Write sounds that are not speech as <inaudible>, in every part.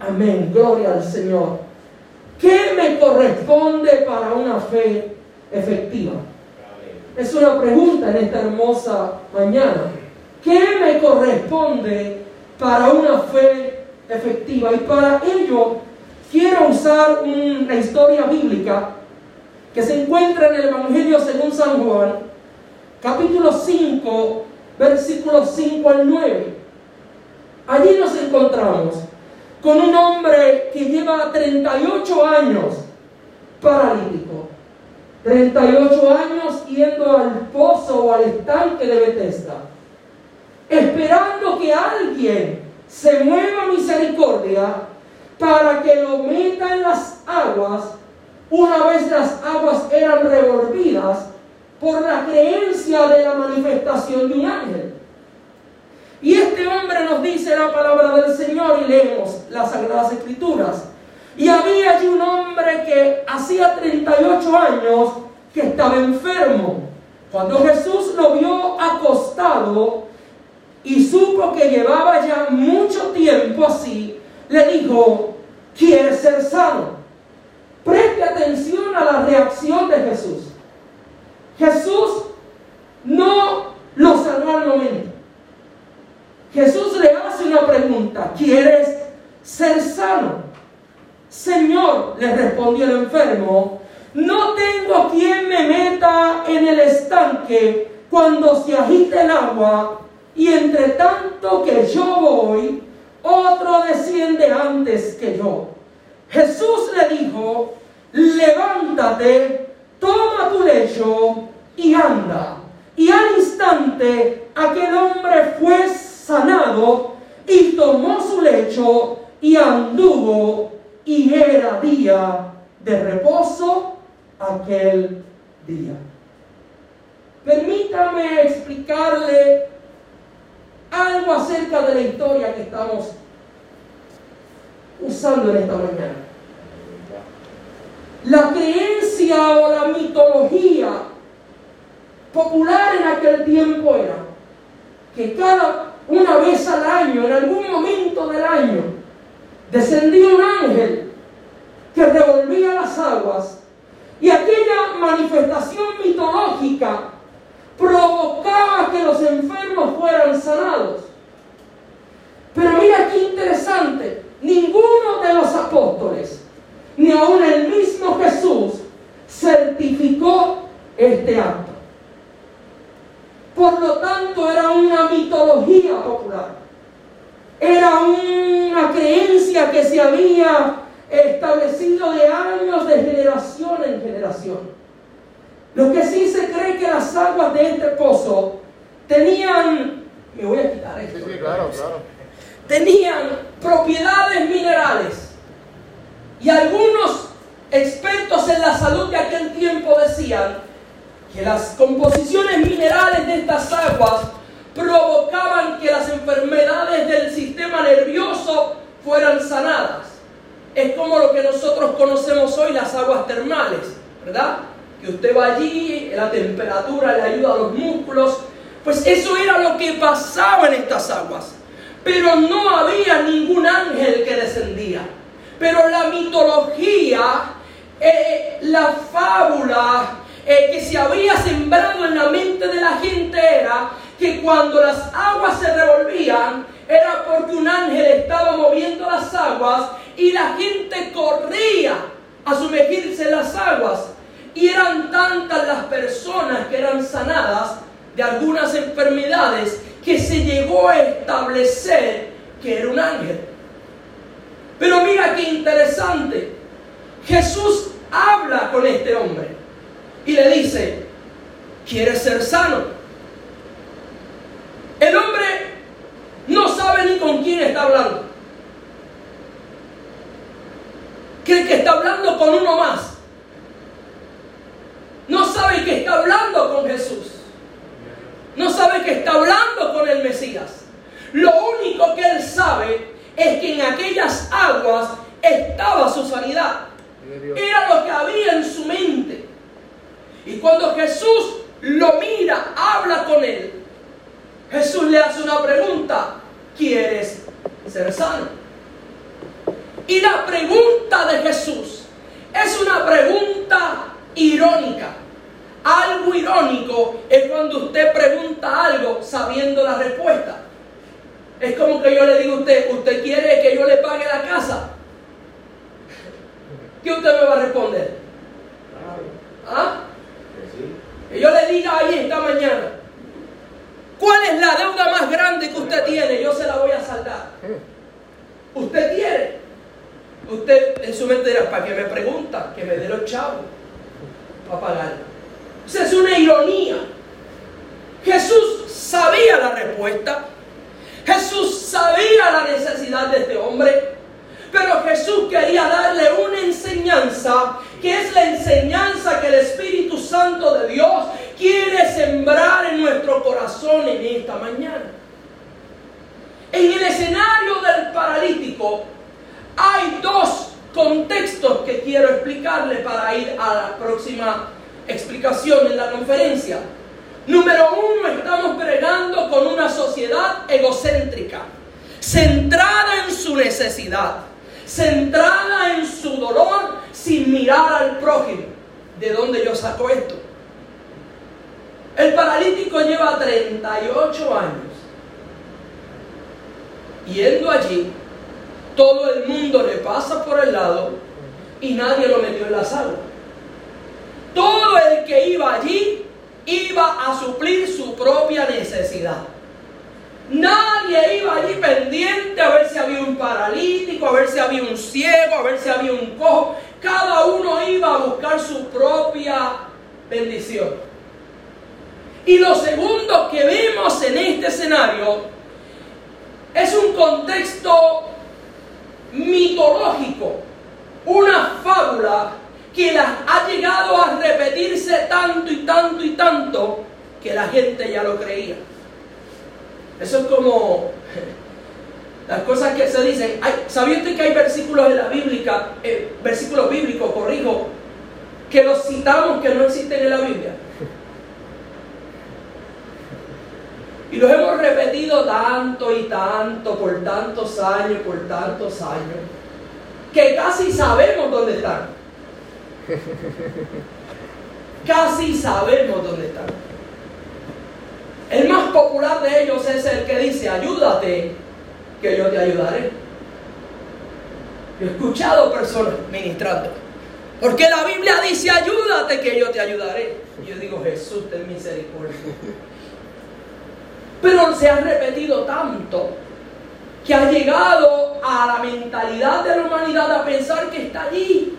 Amén, gloria al Señor. ¿Qué me corresponde para una fe efectiva? Es una pregunta en esta hermosa mañana. ¿Qué me corresponde para una fe efectiva? Y para ello quiero usar una historia bíblica que se encuentra en el Evangelio según San Juan, capítulo 5, versículos 5 al 9. Allí nos encontramos con un hombre que lleva 38 años paralítico. 38 años yendo al pozo o al estanque de Bethesda, esperando que alguien se mueva misericordia para que lo meta en las aguas una vez las aguas eran revolvidas por la creencia de la manifestación de un ángel. Y este hombre nos dice la palabra del Señor y leemos las Sagradas Escrituras. Y había allí un hombre que hacía 38 años que estaba enfermo. Cuando Jesús lo vio acostado y supo que llevaba ya mucho tiempo así, le dijo, ¿quieres ser sano? Preste atención a la reacción de Jesús. Jesús no lo sanó al momento. Jesús le hace una pregunta, ¿quieres ser sano? Señor, le respondió el enfermo, no tengo quien me meta en el estanque cuando se agite el agua y entre tanto que yo voy, otro desciende antes que yo. Jesús le dijo, levántate, toma tu lecho y anda. Y al instante aquel hombre fue sanado y tomó su lecho y anduvo y era día de reposo aquel día. Permítame explicarle algo acerca de la historia que estamos usando en esta mañana. La creencia o la mitología popular en aquel tiempo era que cada una vez al año, en algún momento del año, descendía un ángel que revolvía las aguas y aquella manifestación mitológica provocaba que los enfermos fueran sanados. Pero mira qué interesante, ninguno de los apóstoles, ni aun el mismo Jesús, certificó este acto. Por lo tanto, era una mitología popular. Era una creencia que se había establecido de años, de generación en generación. Lo que sí se cree que las aguas de este pozo tenían, me voy a quitar esto. Sí, claro, claro. Tenían propiedades minerales. Y algunos expertos en la salud de aquel tiempo decían que las composiciones minerales de estas aguas provocaban que las enfermedades del sistema nervioso fueran sanadas. Es como lo que nosotros conocemos hoy las aguas termales, ¿verdad? Que usted va allí, la temperatura le ayuda a los músculos. Pues eso era lo que pasaba en estas aguas. Pero no había ningún ángel que descendía. Pero la mitología, eh, la fábula, que se había sembrado en la mente de la gente era que cuando las aguas se revolvían era porque un ángel estaba moviendo las aguas y la gente corría a sumergirse en las aguas. Y eran tantas las personas que eran sanadas de algunas enfermedades que se llegó a establecer que era un ángel. Pero mira qué interesante. Jesús habla con este hombre y le dice, ¿quieres ser sano? El hombre no sabe ni con quién está hablando. Cree que está hablando con uno más. No sabe que está hablando con Jesús. No sabe que está hablando con el Mesías. Lo único que él sabe es que en aquellas aguas estaba su sanidad. Era lo que había en su mente. Y cuando Jesús lo mira, habla con él, Jesús le hace una pregunta, ¿quieres ser sano? Y la pregunta de Jesús es una pregunta irónica. Algo irónico es cuando usted pregunta algo sabiendo la respuesta. Es como que yo le digo a usted, ¿usted quiere que yo le pague la casa? ¿Qué usted me va a responder? ¿Ah? Que yo le diga ahí esta mañana, ¿cuál es la deuda más grande que usted tiene? Yo se la voy a saldar. ¿Usted quiere? Usted en su mente dirá, ¿para qué me pregunta? Que me dé los chavos para pagar. Esa es una ironía. Jesús sabía la respuesta. Jesús sabía la necesidad de este hombre. Pero Jesús quería darle una enseñanza que es la enseñanza que el Espíritu Santo de Dios quiere sembrar en nuestro corazón en esta mañana. En el escenario del paralítico hay dos contextos que quiero explicarle para ir a la próxima explicación en la conferencia. Número uno, estamos pregando con una sociedad egocéntrica, centrada en su necesidad, centrada en su dolor, sin mirar al prójimo. ¿De dónde yo saco esto? El paralítico lleva 38 años yendo allí, todo el mundo le pasa por el lado y nadie lo metió en la sala. Todo el que iba allí iba a suplir su propia necesidad. Nadie iba allí pendiente a ver si había un paralítico, a ver si había un ciego, a ver si había un cojo. Cada uno iba a buscar su propia bendición. Y lo segundo que vemos en este escenario es un contexto mitológico, una fábula que la ha llegado a repetirse tanto y tanto y tanto que la gente ya lo creía. Eso es como las cosas que se dicen. ¿Sabía usted que hay versículos en la Biblia, eh, versículos bíblicos, corrijo, que los citamos que no existen en la Biblia? Y los hemos repetido tanto y tanto, por tantos años, por tantos años, que casi sabemos dónde están. Casi sabemos dónde están. El más popular de ellos es el que dice, ayúdate, que yo te ayudaré. Yo he escuchado personas ministrando. Porque la Biblia dice, ayúdate, que yo te ayudaré. Y yo digo, Jesús, ten misericordia. Pero se ha repetido tanto que ha llegado a la mentalidad de la humanidad a pensar que está allí.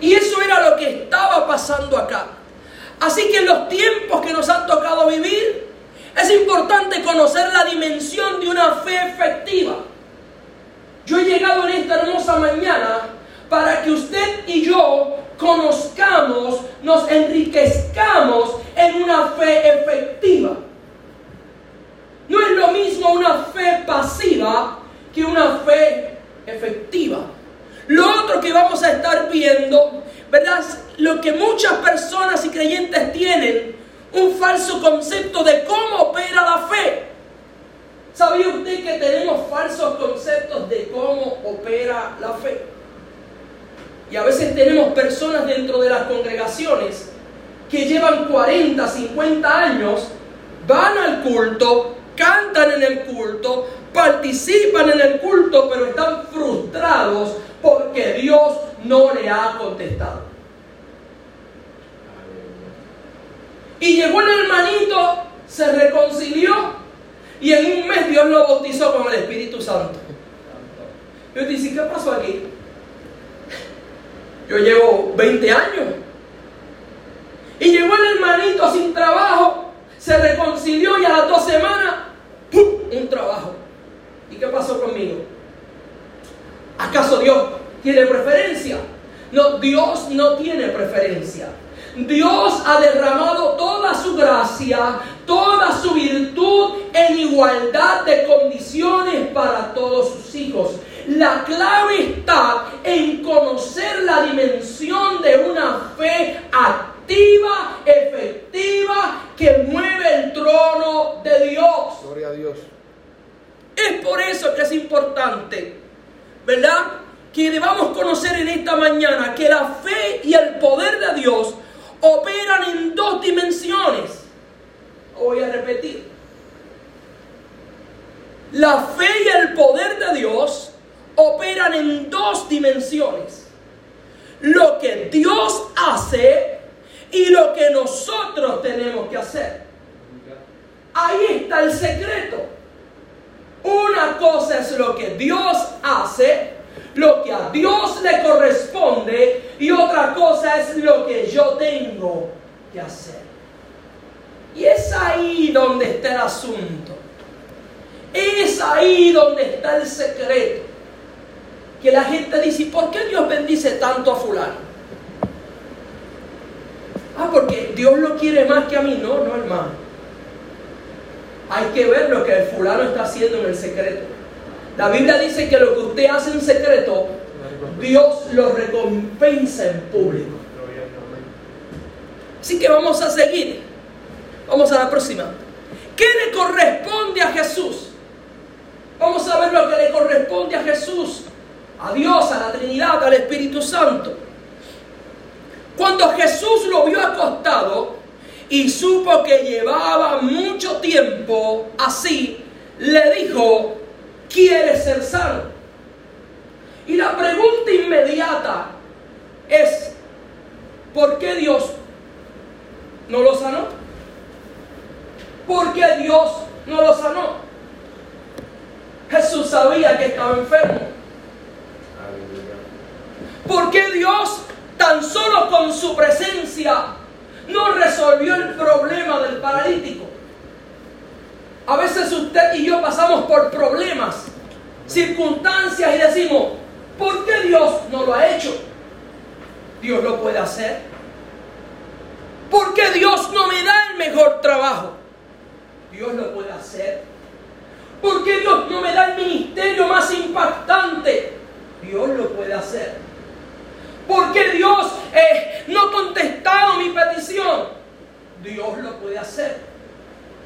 Y eso era lo que estaba pasando acá. Así que en los tiempos que nos han tocado vivir, es importante conocer la dimensión de una fe efectiva. Yo he llegado en esta hermosa mañana para que usted y yo conozcamos, nos enriquezcamos en una fe efectiva. No es lo mismo una fe pasiva que una fe efectiva. Lo otro que vamos a estar viendo, ¿verdad? Lo que muchas personas y creyentes tienen, un falso concepto de cómo opera la fe. ¿Sabía usted que tenemos falsos conceptos de cómo opera la fe? Y a veces tenemos personas dentro de las congregaciones que llevan 40, 50 años, van al culto, cantan en el culto, participan en el culto, pero están frustrados porque Dios no le ha contestado. Y llegó el hermanito, se reconcilió y en un mes Dios lo bautizó con el Espíritu Santo. Yo dije, ¿qué pasó aquí? Yo llevo 20 años. Y llegó el hermanito sin trabajo, se reconcilió y a las dos semanas, ¡pum! un trabajo. ¿Y qué pasó conmigo? ¿Acaso Dios tiene preferencia? No, Dios no tiene preferencia. Dios ha derramado toda su gracia, toda su virtud en igualdad de condiciones para todos sus hijos. La clave está en conocer la dimensión de una fe activa, efectiva, que mueve el trono de Dios. Gloria a Dios. Es por eso que es importante ¿verdad? Que debamos conocer en esta mañana que la fe y el poder de Dios operan en dos dimensiones. Voy a repetir. La fe y el poder de Dios operan en dos dimensiones. Lo que Dios hace y lo que nosotros tenemos que hacer. Ahí está el secreto. Una cosa es lo que Dios hace, lo que a Dios le corresponde, y otra cosa es lo que yo tengo que hacer. Y es ahí donde está el asunto. Es ahí donde está el secreto. Que la gente dice, ¿por qué Dios bendice tanto a fulano? Ah, porque Dios lo quiere más que a mí. No, no hermano. Hay que ver lo que el fulano está haciendo en el secreto. La Biblia dice que lo que usted hace en secreto, Dios lo recompensa en público. Así que vamos a seguir. Vamos a la próxima. ¿Qué le corresponde a Jesús? Vamos a ver lo que le corresponde a Jesús, a Dios, a la Trinidad, al Espíritu Santo. Cuando Jesús lo vio acostado, y supo que llevaba mucho tiempo así, le dijo, ¿quieres ser sano? Y la pregunta inmediata es, ¿por qué Dios no lo sanó? ¿Por qué Dios no lo sanó? Jesús sabía que estaba enfermo. ¿Por qué Dios tan solo con su presencia no resolvió el problema del paralítico. A veces usted y yo pasamos por problemas, circunstancias y decimos, ¿por qué Dios no lo ha hecho? Dios lo puede hacer. ¿Por qué Dios no me da el mejor trabajo? Dios lo puede hacer. ¿Por qué Dios no me da el ministerio más impactante? Dios lo puede hacer. ¿Por qué Dios eh, no ha contestado mi petición? Dios lo puede hacer.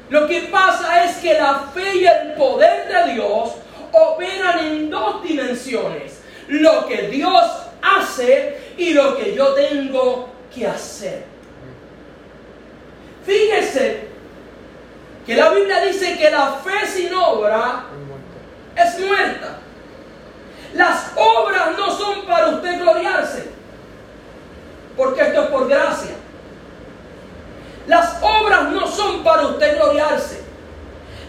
Lo que pasa es que la fe y el poder de Dios operan en dos dimensiones. Lo que Dios hace y lo que yo tengo que hacer. Fíjese que la Biblia dice que la fe sin obra es muerta. Las obras no son para usted gloriarse, porque esto es por gracia. Las obras no son para usted gloriarse.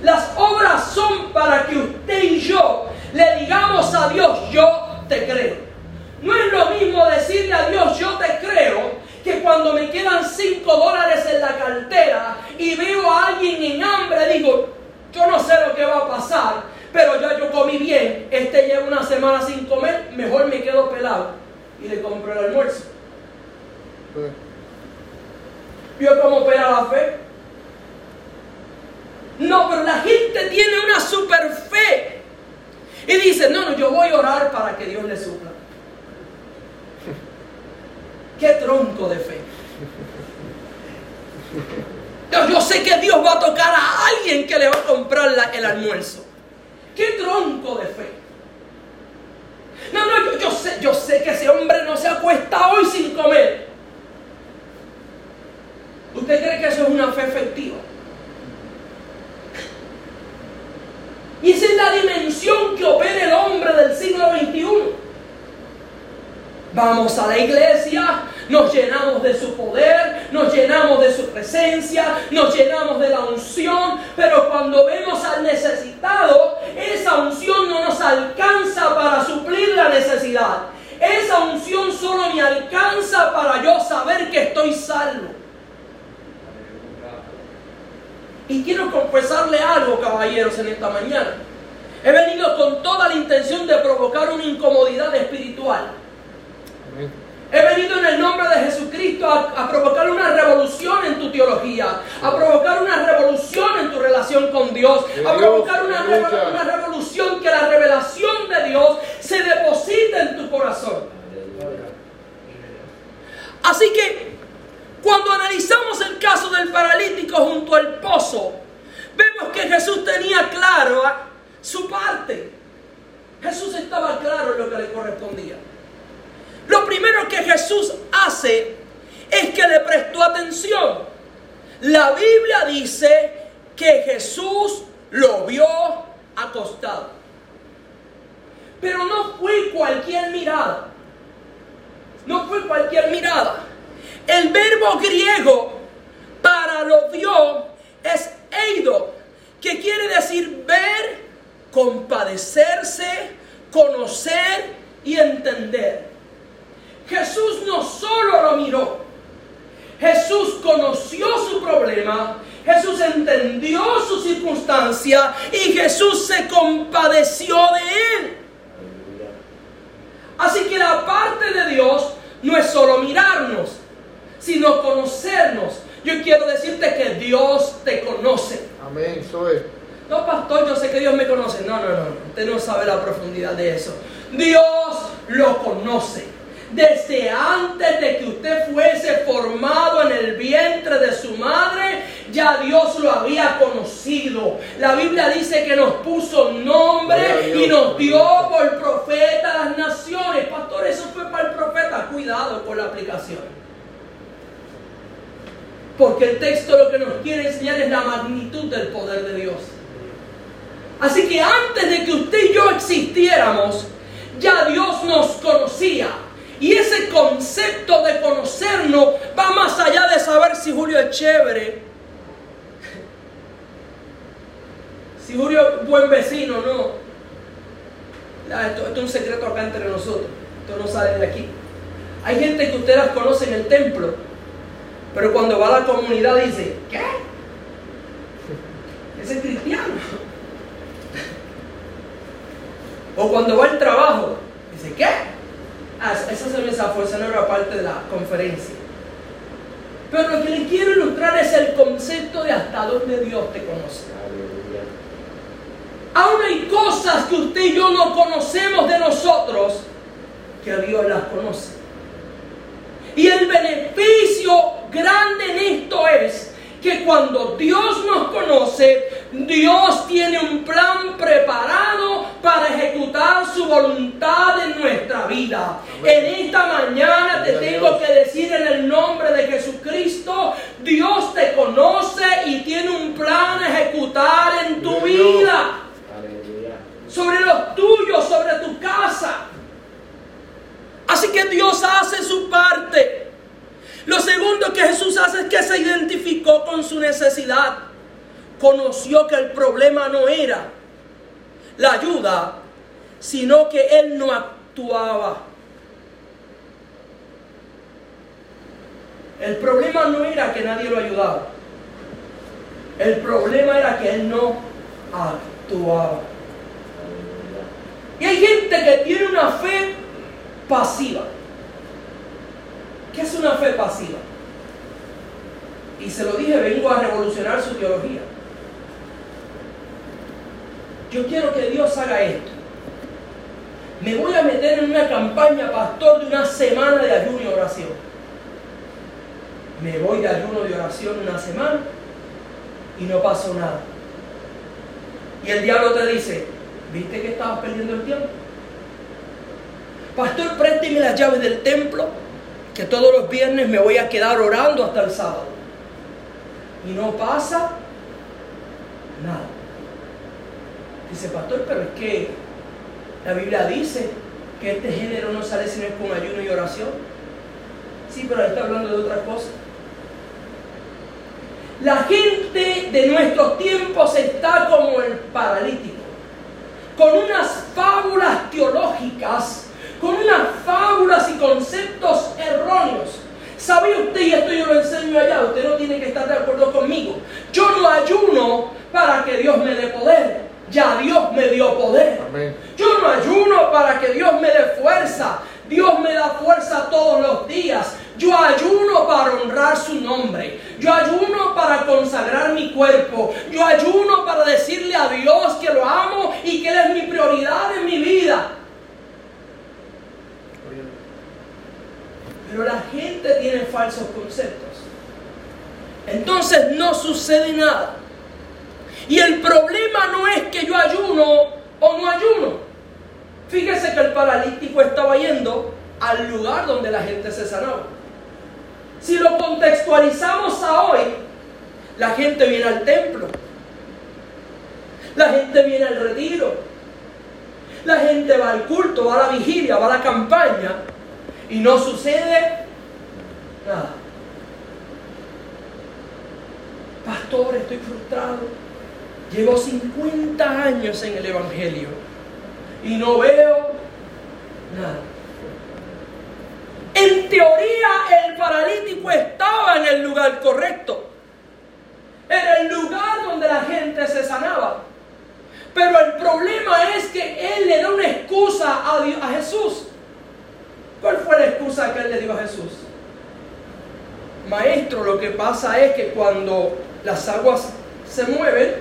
Las obras son para que usted y yo le digamos a Dios, yo te creo. No es lo mismo decirle a Dios, yo te creo, que cuando me quedan cinco dólares en la cartera y veo a alguien en hambre, digo, yo no sé lo que va a pasar, pero ya yo comí bien, este lleva una semana sin comer, mejor me quedo pelado y le compro el almuerzo. ¿Vio cómo opera la fe? No, pero la gente tiene una super fe. Y dice, no, no, yo voy a orar para que Dios le supla. Qué tronco de fe. Yo sé que Dios va a tocar a alguien que le va a comprar el almuerzo. ¡Qué tronco de fe! No, no, yo, sé, yo sé que ese hombre no se acuesta hoy sin comer. ¿Usted cree que eso es una fe efectiva? Y esa es la dimensión que opera el hombre del siglo XXI. Vamos a la iglesia, nos llenamos de su poder, nos llenamos de su presencia, nos llenamos de la unción, pero cuando vemos al necesitado, esa unción no nos alcanza para suplir la necesidad. Esa unción solo me alcanza para yo saber que estoy salvo. Y quiero confesarle algo, caballeros, en esta mañana. He venido con toda la intención de provocar una incomodidad espiritual. He venido en el nombre de Jesucristo a, provocar una revolución en tu teología, a provocar una revolución en tu relación con Dios, a provocar una, una revolución que la revelación de Dios se deposite en tu corazón. Así que cuando analizamos el caso del paralítico junto al pozo, vemos que Jesús tenía claro su parte. Jesús estaba claro en lo hace es que le prestó atención. La Biblia dice que Jesús lo vio acostado. Pero no fue cualquier mirada. No fue cualquier mirada. El verbo griego para lo vio es eido, que quiere decir ver, compadecerse, conocer y entender. Jesús no solo lo miró, Jesús conoció su problema, Jesús entendió su circunstancia y Jesús se compadeció de él. Así que la parte de Dios no es solo mirarnos, sino conocernos. Yo quiero decirte que Dios te conoce. Amén, soy. No, pastor, yo sé que Dios me conoce. No, no, no. Usted no sabe la profundidad de eso. Dios lo conoce desde antes de que usted fuese formado en el vientre de su madre, ya Dios lo había conocido. La Biblia dice que nos puso nombre y nos dio por profeta a las naciones. Pastor, eso fue para el profeta. Cuidado con la aplicación. Porque el texto lo que nos quiere enseñar es la magnitud del poder de Dios. Así que antes de que usted y yo existiéramos, ya Dios nos conocía. Y ese concepto de conocernos va más allá de saber si Julio es chévere, si Julio es buen vecino no. Esto, esto, es un secreto acá entre nosotros. Esto no sale de aquí. Hay gente que ustedes las conoce en el templo, pero cuando va a la comunidad dice, ¿qué? <laughs> Ese es cristiano. <laughs> O cuando va al trabajo, dice, ¿qué? Ah, esa se me zafó, esa no era parte de la conferencia. Pero lo que le quiero ilustrar es el concepto de hasta dónde Dios te conoce. Aún hay cosas que usted y yo no conocemos de nosotros que Dios las conoce. Y el beneficio grande en esto es que cuando Dios nos conoce, Dios tiene un plan preparado para ejecutar su voluntad en nuestra vida. En esta mañana te tengo que decir en el nombre de Jesucristo, Dios te conoce y tiene un plan a ejecutar en tu vida. Sobre los tuyos, sobre tu casa. Así que Dios hace su parte. Lo segundo que Jesús hace es que se identificó con su necesidad. Conoció que el problema no era la ayuda, sino que él no actuaba. El problema no era que nadie lo ayudaba. El problema era que él no actuaba. Y hay gente que tiene una fe pasiva. ¿Qué es una fe pasiva? Y se lo dije, vengo a revolucionar su teología. Yo quiero que Dios haga esto. Me voy a meter en una campaña, pastor, de una semana de ayuno y oración. Me voy de ayuno y oración una semana y no pasó nada. Y el diablo te dice, ¿viste que estabas perdiendo el tiempo? Pastor, présteme las llaves del templo que todos los viernes me voy a quedar orando hasta el sábado. Y no pasa nada. Dice, pastor, pero es que la Biblia dice que este género no sale sino con ayuno y oración. Sí, pero ahí está hablando de otra cosa. La gente de nuestros tiempos está como el paralítico, con unas fábulas teológicas con unas fábulas y conceptos erróneos. ¿Sabe usted, y esto yo lo enseño allá, usted no tiene que estar de acuerdo conmigo? Yo no ayuno para que Dios me dé poder. Ya Dios me dio poder. Yo no ayuno para que Dios me dé fuerza. Dios me da fuerza todos los días. Yo ayuno para honrar su nombre. Yo ayuno para consagrar mi cuerpo. Yo ayuno para decirle a Dios que lo amo y que Él es mi prioridad en mi vida. Pero la gente tiene falsos conceptos. Entonces no sucede nada. Y el problema no es que yo ayuno o no ayuno. Fíjese que el paralítico estaba yendo al lugar donde la gente se sanaba. Si lo contextualizamos a hoy, la gente viene al templo, la gente viene al retiro, la gente va al culto, va a la vigilia, va a la campaña y no sucede nada. Pastor, estoy frustrado. Llevo 50 años en el Evangelio y no veo nada. En teoría el paralítico estaba en el lugar correcto. Era el lugar donde la gente se sanaba. Pero el problema es que él le da una excusa a, a Jesús. ¿Cuál fue la excusa que él le dio a Jesús? Maestro, lo que pasa es que cuando las aguas se mueven,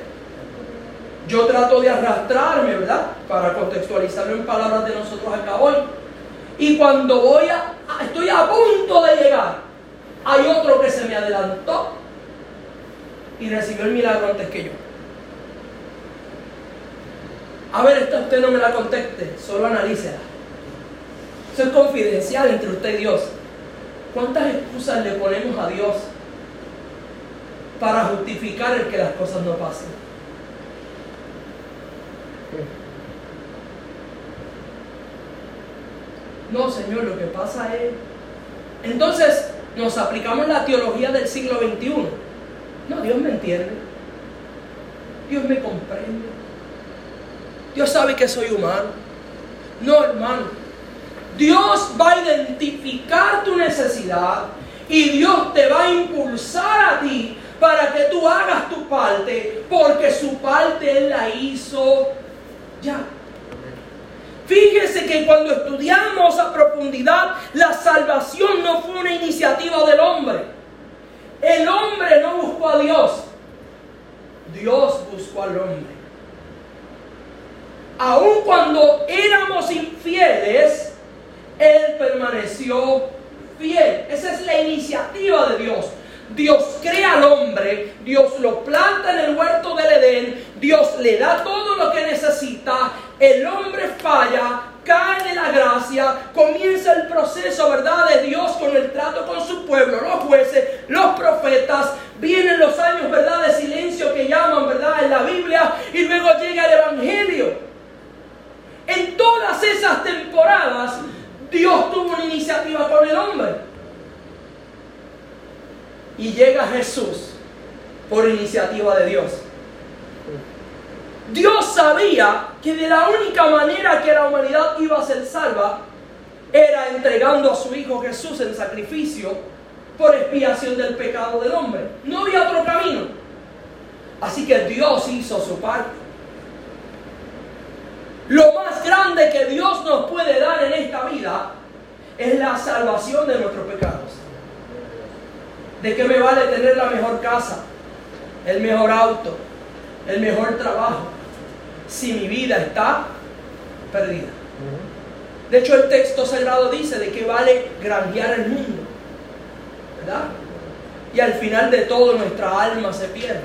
yo trato de arrastrarme, ¿verdad? Para contextualizarlo en palabras de nosotros acá hoy. Y cuando voy a, estoy a punto de llegar, hay otro que se me adelantó y recibió el milagro antes que yo. A ver, esta usted no me la conteste, solo analícela. Es confidencial entre usted y Dios. ¿Cuántas excusas le ponemos a Dios para justificar el que las cosas no pasen? No, Señor, lo que pasa es... Entonces nos aplicamos la teología del siglo XXI. No, Dios me entiende. Dios me comprende. Dios sabe que soy humano. No, hermano. Dios va a identificar tu necesidad y Dios te va a impulsar a ti para que tú hagas tu parte, porque su parte Él la hizo ya. Fíjese que cuando estudiamos a profundidad, la salvación no fue una iniciativa del hombre. El hombre no buscó a Dios. Dios buscó al hombre. Aun cuando éramos infieles, Él permaneció fiel. Esa es la iniciativa de Dios. Dios crea al hombre, Dios lo planta en el huerto del Edén, Dios le da todo lo que necesita, el hombre falla, cae de la gracia, comienza el proceso, ¿verdad?, de Dios con el trato con su pueblo, los jueces, los profetas, vienen los años, ¿verdad?, de silencio que llaman, ¿verdad?, en la Biblia, y luego llega el Evangelio. En todas esas temporadas, Dios tuvo una iniciativa con el hombre y llega Jesús por iniciativa de Dios. Dios sabía que de la única manera que la humanidad iba a ser salva era entregando a su Hijo Jesús en sacrificio por expiación del pecado del hombre. No había otro camino. Así que Dios hizo su parte. Lo más grande que Dios nos puede dar en esta vida es la salvación de nuestros pecados. ¿De qué me vale tener la mejor casa, el mejor auto, el mejor trabajo, si mi vida está perdida? De hecho, el texto sagrado dice de qué vale granjear el mundo, ¿verdad? Y al final de todo nuestra alma se pierde.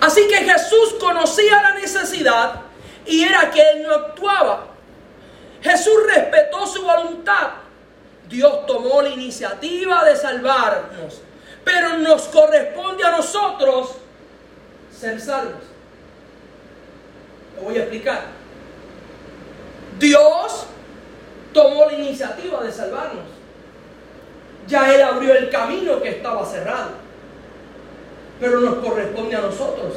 Así que Jesús conocía la necesidad y era que Él no actuaba. Jesús respetó su voluntad Dios tomó la iniciativa de salvarnos, pero nos corresponde a nosotros ser salvos. Lo voy a explicar. Dios tomó la iniciativa de salvarnos. Ya Él abrió el camino que estaba cerrado. Pero nos corresponde a nosotros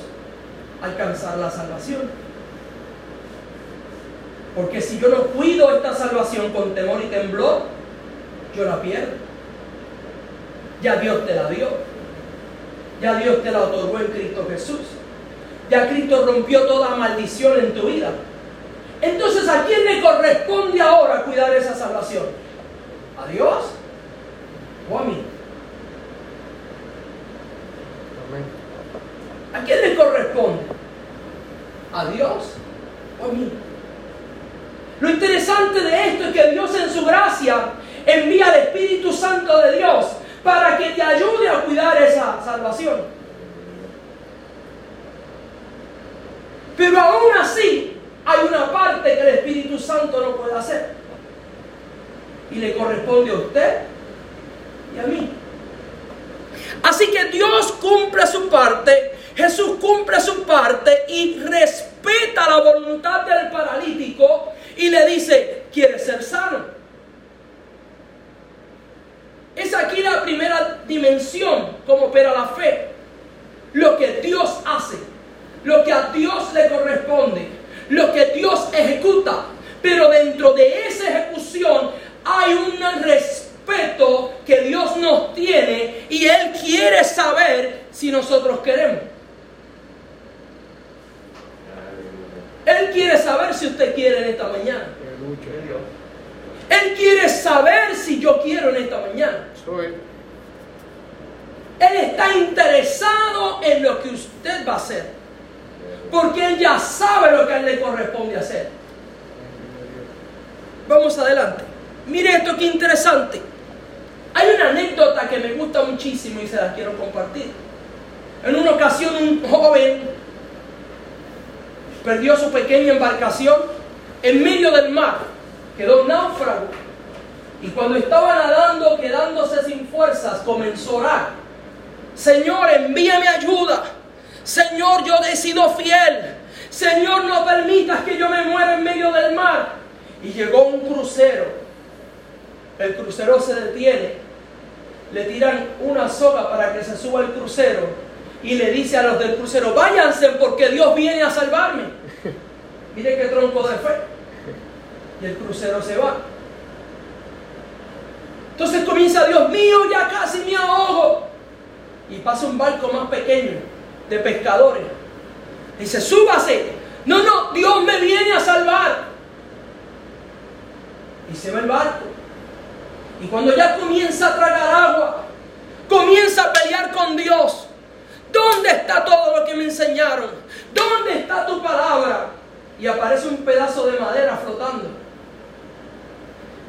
alcanzar la salvación. Porque si yo no cuido esta salvación con temor y temblor, yo la pierdo. Ya Dios te la dio. Ya Dios te la otorgó en Cristo Jesús. Ya Cristo rompió toda maldición en tu vida. Entonces, ¿a quién le corresponde ahora cuidar esa salvación? ¿A Dios o a mí? ¿A quién le corresponde? ¿A Dios? Lo interesante de esto es que Dios en su gracia envía al Espíritu Santo de Dios para que te ayude a cuidar esa salvación. Pero aún así hay una parte que el Espíritu Santo no puede hacer. Y le corresponde a usted y a mí. Así que Dios cumple su parte, Jesús cumple su parte y respeta la voluntad del paralítico y le dice, ¿quieres ser sano? Es aquí la primera dimensión como opera la fe. Lo que Dios hace, lo que a Dios le corresponde, lo que Dios ejecuta. Pero dentro de esa ejecución hay un respeto que Dios nos tiene y Él quiere saber si nosotros queremos. Él quiere saber si usted quiere en esta mañana. Él quiere saber si yo quiero en esta mañana. Él está interesado en lo que usted va a hacer. Porque Él ya sabe lo que a Él le corresponde hacer. Vamos adelante. Mire esto que interesante. Hay una anécdota que me gusta muchísimo y se la quiero compartir. En una ocasión un joven perdió su pequeña embarcación en medio del mar, quedó náufrago. Y cuando estaba nadando, quedándose sin fuerzas, comenzó a orar. Señor, envíame ayuda. Señor, yo he sido fiel. Señor, no permitas que yo me muera en medio del mar. Y llegó un crucero. El crucero se detiene. Le tiran una soga para que se suba el crucero. Y le dice a los del crucero, váyanse porque Dios viene a salvarme. <laughs> Mire qué tronco de fe. Y el crucero se va. Entonces comienza, Dios mío, ya casi me ahogo. Y pasa un barco más pequeño de pescadores. Dice, súbase. No, no, Dios me viene a salvar. Y se va el barco. Y cuando ya comienza a tragar agua, comienza a pelear con Dios. ¿Dónde está todo lo que me enseñaron? ¿Dónde está tu palabra? Y aparece un pedazo de madera flotando.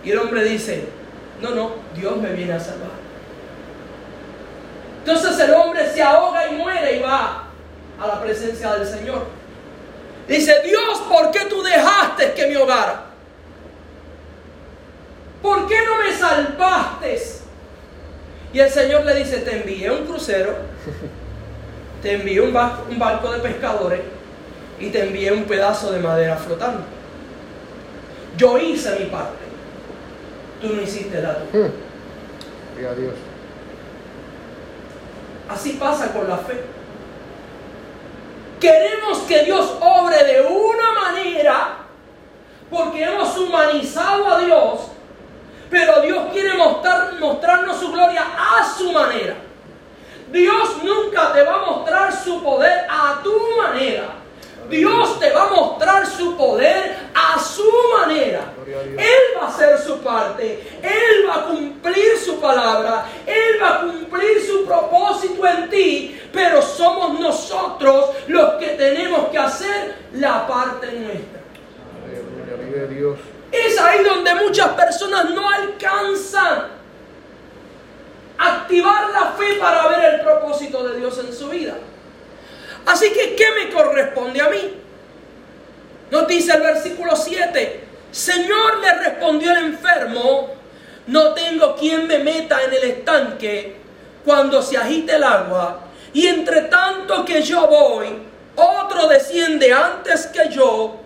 Y el hombre dice, no, no, Dios me viene a salvar. Entonces el hombre se ahoga y muere y va a la presencia del Señor. Dice, Dios, ¿por qué tú dejaste que me ahogara? ¿Por qué no me salvaste? Y el Señor le dice, te envié un crucero, <laughs> te envié un barco, un barco de pescadores y te envié un pedazo de madera flotando. Yo hice mi parte. Tú no hiciste la tuya. Dios. Así pasa con la fe. Queremos que Dios obre de una manera porque hemos humanizado a Dios, pero Dios quiere mostrar, mostrarnos su gloria a su manera. Dios nunca te va a mostrar su poder a tu manera. Dios te va a mostrar su poder a su manera. Él va a hacer su parte. Él va a cumplir su palabra. Él va a cumplir su propósito en ti. Pero somos nosotros los que tenemos que hacer la parte nuestra. Es ahí donde muchas personas no alcanzan activar la fe para ver el propósito de Dios en su vida. Así que, ¿qué me corresponde a mí? Nos dice el versículo 7, Señor le respondió el enfermo, no tengo quien me meta en el estanque cuando se agite el agua, y entre tanto que yo voy, otro desciende antes que yo.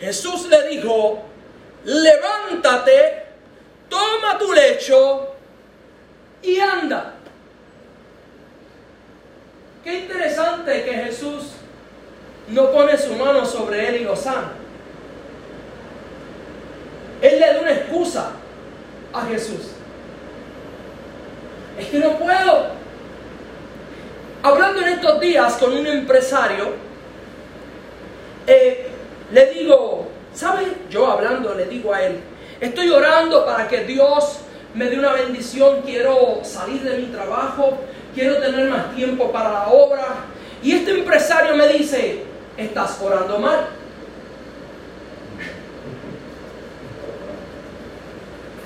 Jesús le dijo, levántate, toma tu lecho y anda. Qué interesante que Jesús no pone su mano sobre él y lo sana. Él le da una excusa a Jesús. Es que no puedo. Hablando en estos días con un empresario, eh, le digo, ¿sabe? Yo hablando le digo a él, estoy orando para que Dios me dé una bendición, quiero salir de mi trabajo, quiero tener más tiempo para la obra. Y este empresario me dice, estás orando mal.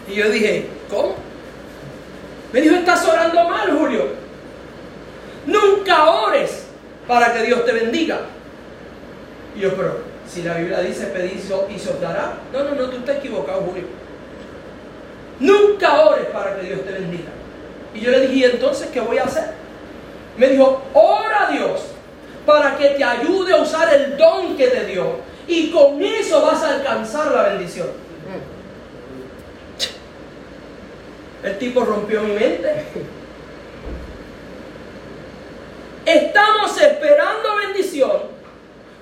Y yo dije, ¿cómo? Me dijo, estás orando mal, Julio. Nunca ores para que Dios te bendiga. Y yo, pero si la Biblia dice pedir y se os dará. No, no, no, tú estás equivocado, Julio. Nunca ores para que Dios te bendiga. Y yo le dije, ¿y entonces qué voy a hacer? Me dijo, ora a Dios para que te ayude a usar el don que te dio. Y con eso vas a alcanzar la bendición. El tipo rompió mi mente. Estamos esperando bendición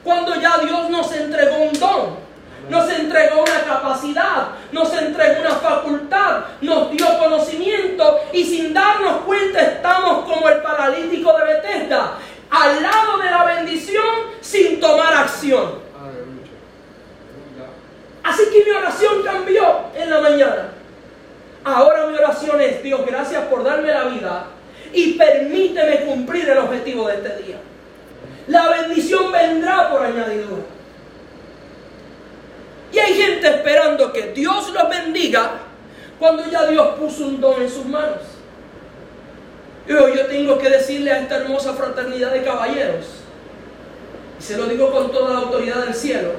cuando ya Dios nos entregó un don. Nos entregó una capacidad, nos entregó una facultad, nos dio conocimiento y sin darnos cuenta estamos como el paralítico de Bethesda, al lado de la bendición sin tomar acción. Así que mi oración cambió en la mañana. Ahora mi oración es, Dios, gracias por darme la vida y permíteme cumplir el objetivo de este día. La bendición vendrá por añadidura. Y hay gente esperando que Dios los bendiga cuando ya Dios puso un don en sus manos. Yo, yo tengo que decirle a esta hermosa fraternidad de caballeros, y se lo digo con toda la autoridad del cielo,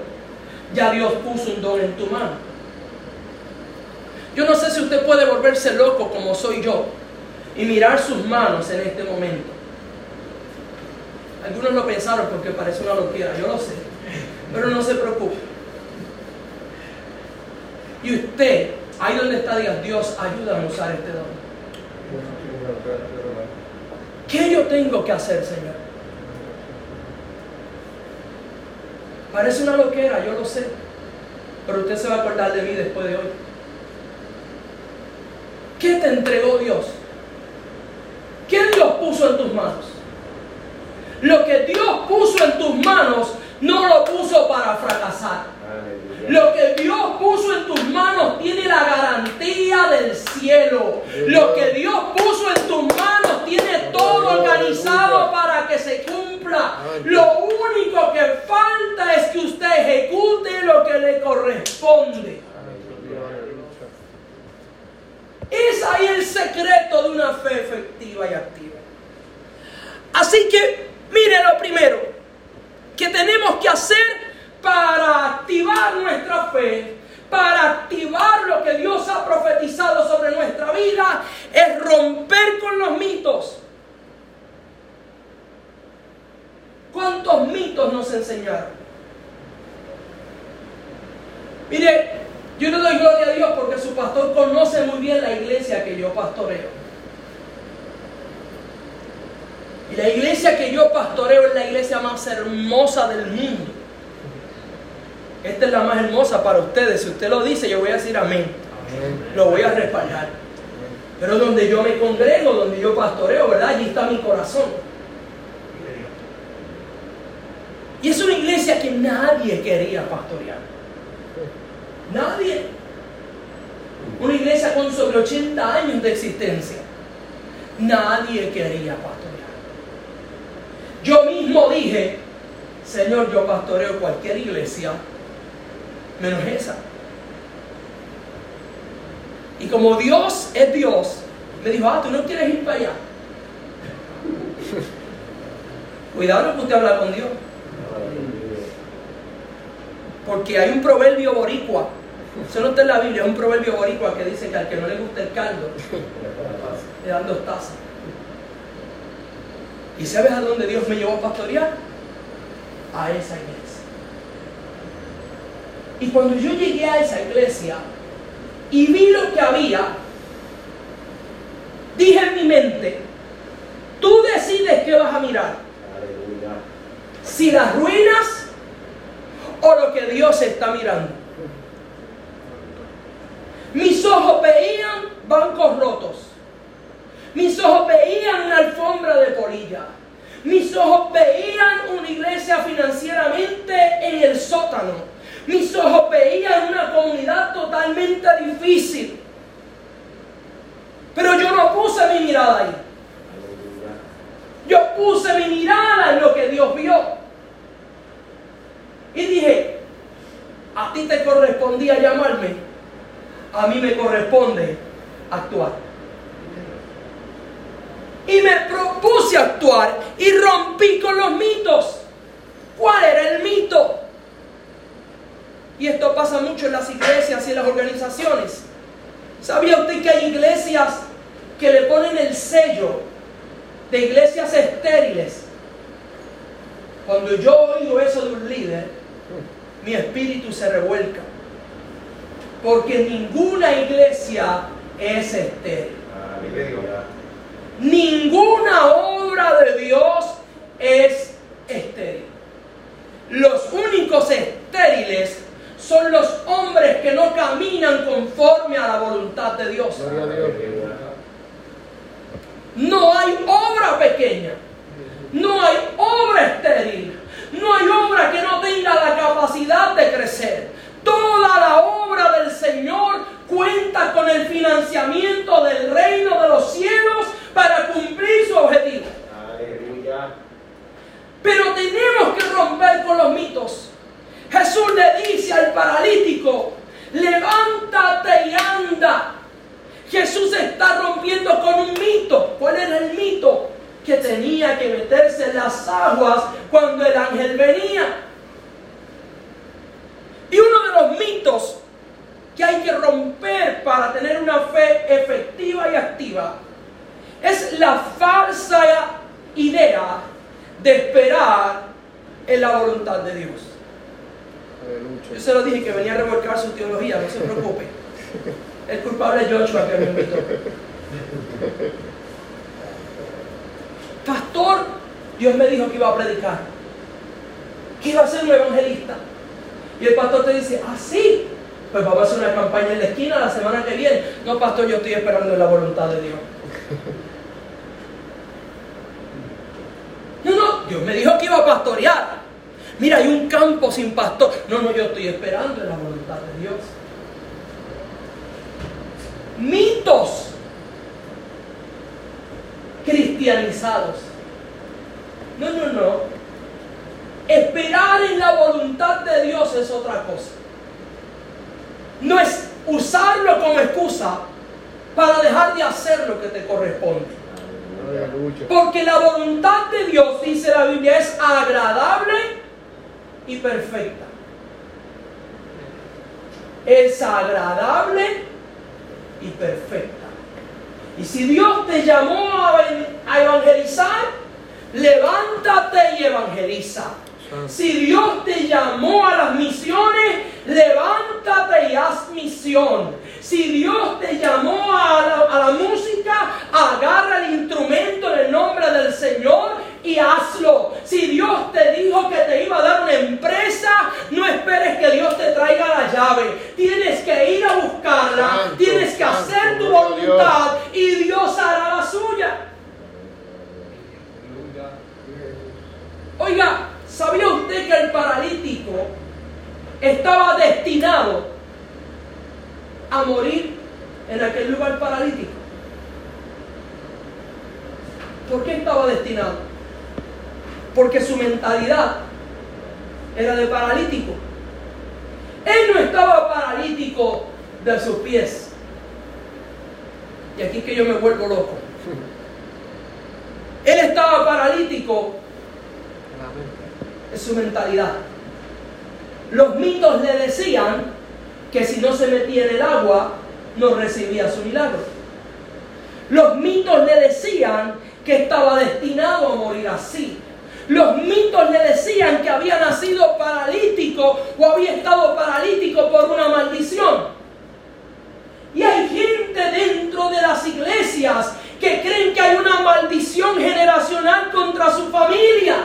ya Dios puso un don en tu mano. Yo no sé si usted puede volverse loco como soy yo y mirar sus manos en este momento. Algunos lo pensaron porque parece una loquera, yo lo sé, pero no se preocupe. Y usted, ahí donde está, diga, Dios, ayúdame a usar este don. ¿Qué yo tengo que hacer, Señor? Parece una loquera, yo lo sé, pero usted se va a acordar de mí después de hoy. ¿Qué te entregó Dios? ¿Qué Dios puso en tus manos? Lo que Dios puso en tus manos no lo puso para fracasar. Lo que Dios puso en tus manos tiene la garantía del Lo que Dios puso en tus manos tiene todo organizado para que se cumpla. Lo único que falta es que usted ejecute lo que le corresponde. Es ahí el secreto de una fe efectiva y activa. Así que, mire lo primero que tenemos que hacer para activar nuestra fe, para activar lo que Dios ha profetizado sobre nuestra vida, es romper con los mitos. ¿Cuántos mitos nos enseñaron? Mire, yo le doy gloria a Dios porque su pastor conoce muy bien la iglesia que yo pastoreo. Y la iglesia que yo pastoreo es la iglesia más hermosa del mundo. Esta es la más hermosa para ustedes. Si usted lo dice, yo voy a decir amén. Lo voy a respaldar. Pero donde yo me congrego, donde yo pastoreo, ¿verdad? Allí está mi corazón. Y es una iglesia que nadie quería pastorear. Nadie. Una iglesia con sobre 80 años de existencia. Nadie quería pastorear. Yo mismo dije, Señor, yo pastoreo cualquier iglesia menos esa. Y como Dios es Dios, me dijo, ah, tú no quieres ir para allá. <laughs> Cuidado que usted habla con Dios. Porque hay un proverbio boricua. Eso no está en la Biblia, es un proverbio boricua que dice que al que no le gusta el caldo, le dan dos tazas. ¿Y sabes a dónde Dios me llevó a pastorear? A esa iglesia. Y cuando yo llegué a esa iglesia y vi lo que había, dije en mi mente, tú decides qué vas a mirar. Si las ruinas o lo que Dios está mirando. Mis ojos veían bancos rotos. Mis ojos veían una alfombra de polilla. Mis ojos veían una iglesia financieramente en el sótano mis ojos veían una comunidad totalmente difícil. Pero yo no puse mi mirada ahí. Yo puse mi mirada en lo que Dios vio. Y dije, a ti te correspondía llamarme, a mí me corresponde actuar. Y me propuse actuar y rompí con los mitos. ¿Cuál era el mito? Y esto pasa mucho en las iglesias y en las organizaciones. ¿Sabía usted que hay iglesias que le ponen el sello de iglesias estériles. Cuando yo oigo eso de un líder, mi espíritu se revuelca. Porque ninguna iglesia es estéril. Ninguna obra de Dios es estéril. Los únicos estériles son los hombres que no caminan conforme a la voluntad de Dios. No hay obra pequeña, no hay obra estéril, no hay obra que no tenga la capacidad de crecer. Toda la obra del Señor cuenta con el financiamiento del reino de los cielos para cumplir su objetivo. Pero tenemos que romper con los mitos. Jesús le dice al paralítico, levántate y anda. Jesús está rompiendo con un mito. ¿Cuál era el mito? Que tenía que meterse en las aguas cuando el ángel venía. Y uno de los mitos que hay que romper para tener una fe efectiva y activa es la falsa idea de esperar en la voluntad de Dios. Yo se lo dije que venía a revolcar su teología, no se preocupe. <laughs> El culpable es Joshua que me invitó. <laughs> Pastor, Dios me dijo que iba a predicar, que iba a ser un evangelista. Y el pastor te dice, ah, sí, pues vamos a hacer una campaña en la esquina la semana que viene. No, pastor, yo estoy esperando la voluntad de Dios. <laughs> No, no, Dios me dijo que iba a pastorear. Mira, hay un campo sin pastor. No, no, yo estoy esperando en la voluntad de Dios. Mitos cristianizados. No, no, no. Esperar en la voluntad de Dios es otra cosa. No es usarlo como excusa para dejar de hacer lo que te corresponde. Porque la voluntad de Dios, dice la Biblia, es agradable y perfecta. Es agradable y perfecta. Y si Dios te llamó a evangelizar, levántate y evangeliza. Si Dios te llamó a las misiones, levántate y haz misión. Si Dios te llamó a la, música, agarra el instrumento en el nombre del Señor y hazlo. Si Dios te dijo que te iba a dar una empresa, no esperes que Dios te traiga la llave. Tienes que ir a buscarla, tienes que hacer tu voluntad y Dios hará la suya. Oiga, ¿sabía usted que el paralítico estaba destinado a morir en aquel lugar paralítico. ¿Por qué estaba destinado? Porque su mentalidad era de paralítico. Él no estaba paralítico de sus pies. Y aquí es que yo me vuelvo loco. Él estaba paralítico de su mentalidad. Los mitos le decían que si no se metía en el agua, no recibía su milagro. Los mitos le decían que estaba destinado a morir así. Los mitos le decían que había nacido paralítico o había estado paralítico por una maldición. Y hay gente dentro de las iglesias que creen que hay una maldición generacional contra su familia.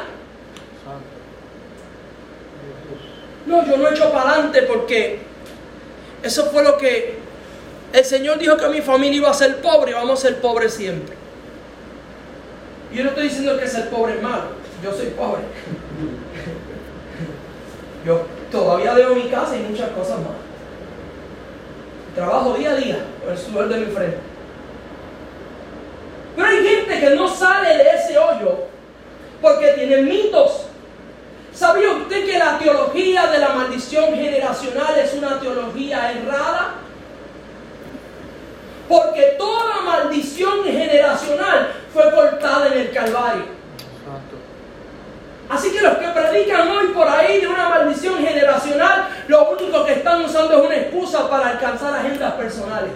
No, yo no he hecho para adelante porque eso fue lo que el Señor dijo que mi familia iba a ser pobre y vamos a ser pobres siempre. Yo no estoy diciendo que ser pobre es malo, yo soy pobre. <laughs> Yo todavía debo mi casa y muchas cosas más. Trabajo día a día con el sudor de mi frente. Pero hay gente que no sale de ese hoyo porque tiene mitos ¿Sabía usted que la teología de la maldición generacional es una teología errada? Porque toda maldición generacional fue cortada en el Calvario. Así que los que predican hoy por ahí de una maldición generacional, lo único que están usando es una excusa para alcanzar agendas personales.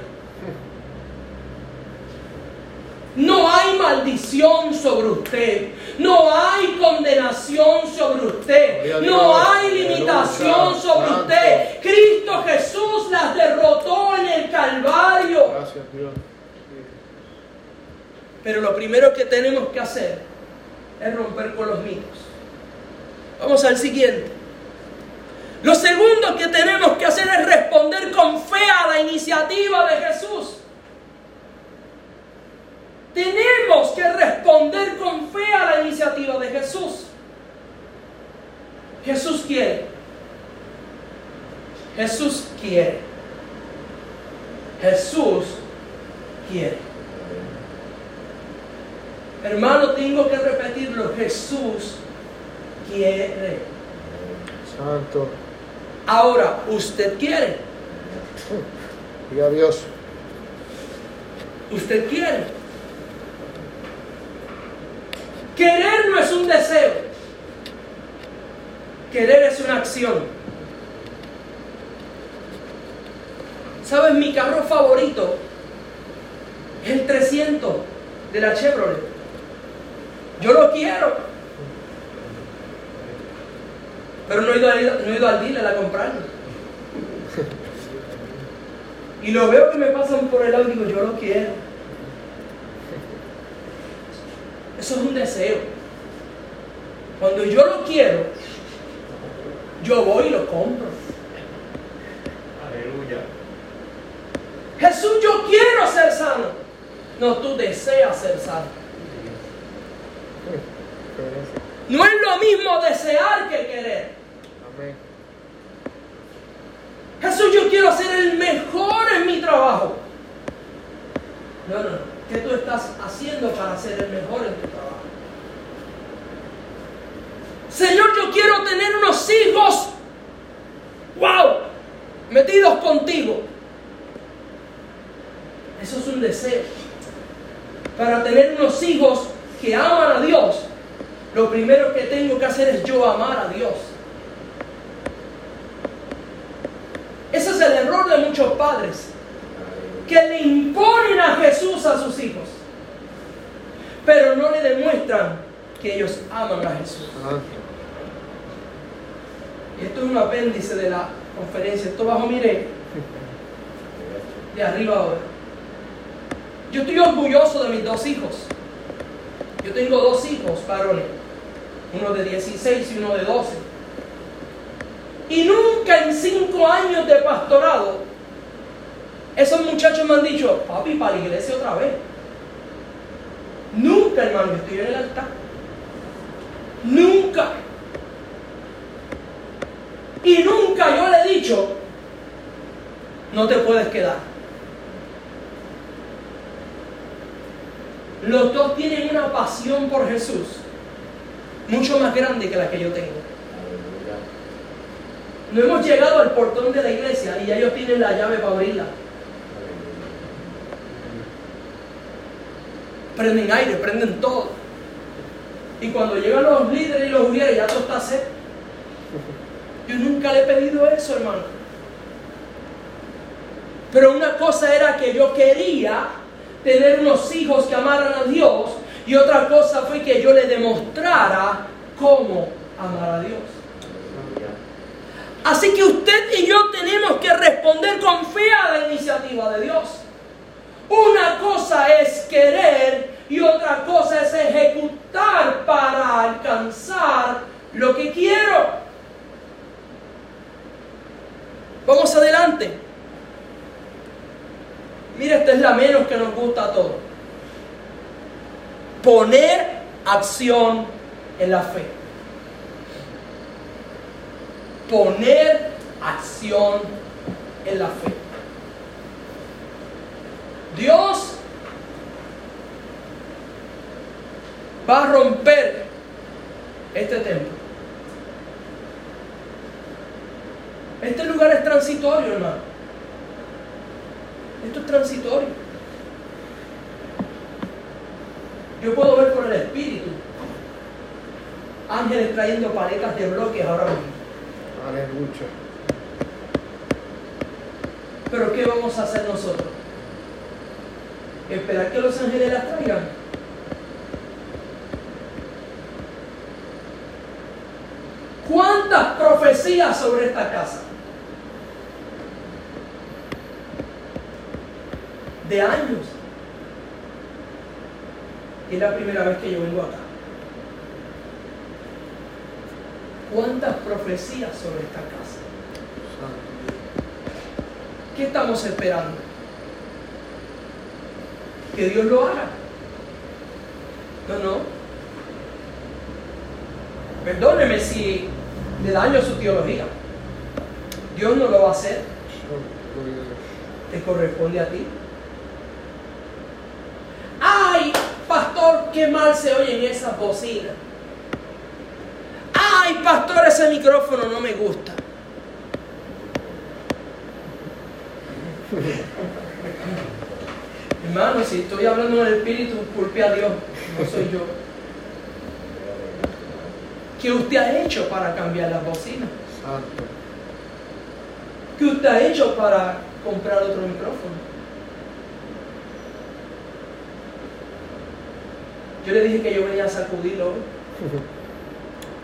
maldición sobre usted. No hay condenación sobre usted. No hay limitación sobre usted. Cristo Jesús las derrotó en el Calvario. Gracias, Dios. Pero lo primero que tenemos que hacer es romper con los mitos. Vamos al siguiente. Lo segundo que tenemos que hacer es responder con fe a la iniciativa de Jesús. Tenemos que responder con fe a la iniciativa de Jesús. Jesús quiere. Jesús quiere. Jesús quiere. Hermano, tengo que repetirlo. Jesús quiere. Santo. Ahora, usted quiere. Diga Dios. Usted quiere. Querer no es un deseo. Querer es una acción. ¿Sabes? Mi carro favorito es el 300 de la Chevrolet. Yo lo quiero. Pero no he ido, al- no he ido al dealer a comprarlo. Y lo veo que me pasan por el lado y digo, yo lo quiero. Eso es un deseo. Cuando yo lo quiero, yo voy y lo compro. Aleluya. Jesús, yo quiero ser sano. No, tú deseas ser sano. No es lo mismo desear que querer. Amén. Jesús, yo quiero ser el mejor en mi trabajo. No, no, no. ¿Qué tú estás haciendo para ser el mejor en tu trabajo? Señor, yo quiero tener unos hijos. ¡Wow! Metidos contigo. Eso es un deseo. Para tener unos hijos que aman a Dios, lo primero que tengo que hacer es yo amar a Dios. Ese es el error de muchos padres, que le imponen a Jesús a sus hijos, pero no le demuestran que ellos aman a Jesús. Ah, Y esto es un apéndice de la conferencia. Esto bajo, mire, de arriba ahora. Yo estoy orgulloso de mis dos hijos. Yo tengo dos hijos varones, uno de 16 y uno de 12. Y nunca en cinco años de pastorado, esos muchachos me han dicho, papi, para la iglesia otra vez. Nunca, hermano, estoy en el altar. Nunca. Y nunca yo le he dicho, no te puedes quedar. Los dos tienen una pasión por Jesús mucho más grande que la que yo tengo. No hemos llegado al portón de la iglesia y ya ellos tienen la llave para abrirla. Prenden aire, prenden todo. Y cuando llegan los líderes y los judíos, ya todo está seco. Yo nunca le he pedido eso, hermano. Pero una cosa era que yo quería tener unos hijos que amaran a Dios y otra cosa fue que yo le demostrara cómo amar a Dios. Así que usted y yo tenemos que responder con fe a la iniciativa de Dios. Una cosa es querer y otra cosa es ejecutar para alcanzar lo que quiero. Vamos adelante. Mira, esta es la menos que nos gusta a todos. Poner acción en la fe poner acción en la fe. Dios va a romper este templo. Este lugar es transitorio, hermano. Esto es transitorio. Yo puedo ver por el Espíritu ángeles trayendo paletas de bloques ahora mismo. Aleluya. Pero ¿qué vamos a hacer nosotros? esperar que los ángeles las traigan. ¿Cuántas profecías sobre esta casa? De años. Es la primera vez que yo vengo acá. ¿Cuántas profecías sobre esta casa? ¿Qué estamos esperando? Que Dios lo haga. No, no. Perdóneme si le daño su teología. Dios no lo va a hacer. Te corresponde a ti. ¡Ay, pastor, qué mal se oye en esa bocina! ¡Ay, pastor, ese micrófono no me gusta! Hermano, si estoy hablando en el espíritu, culpe a Dios, no soy yo. ¿Qué usted ha hecho para cambiar las bocinas? ¿Qué usted ha hecho para comprar otro micrófono? Yo le dije que yo venía a sacudirlo.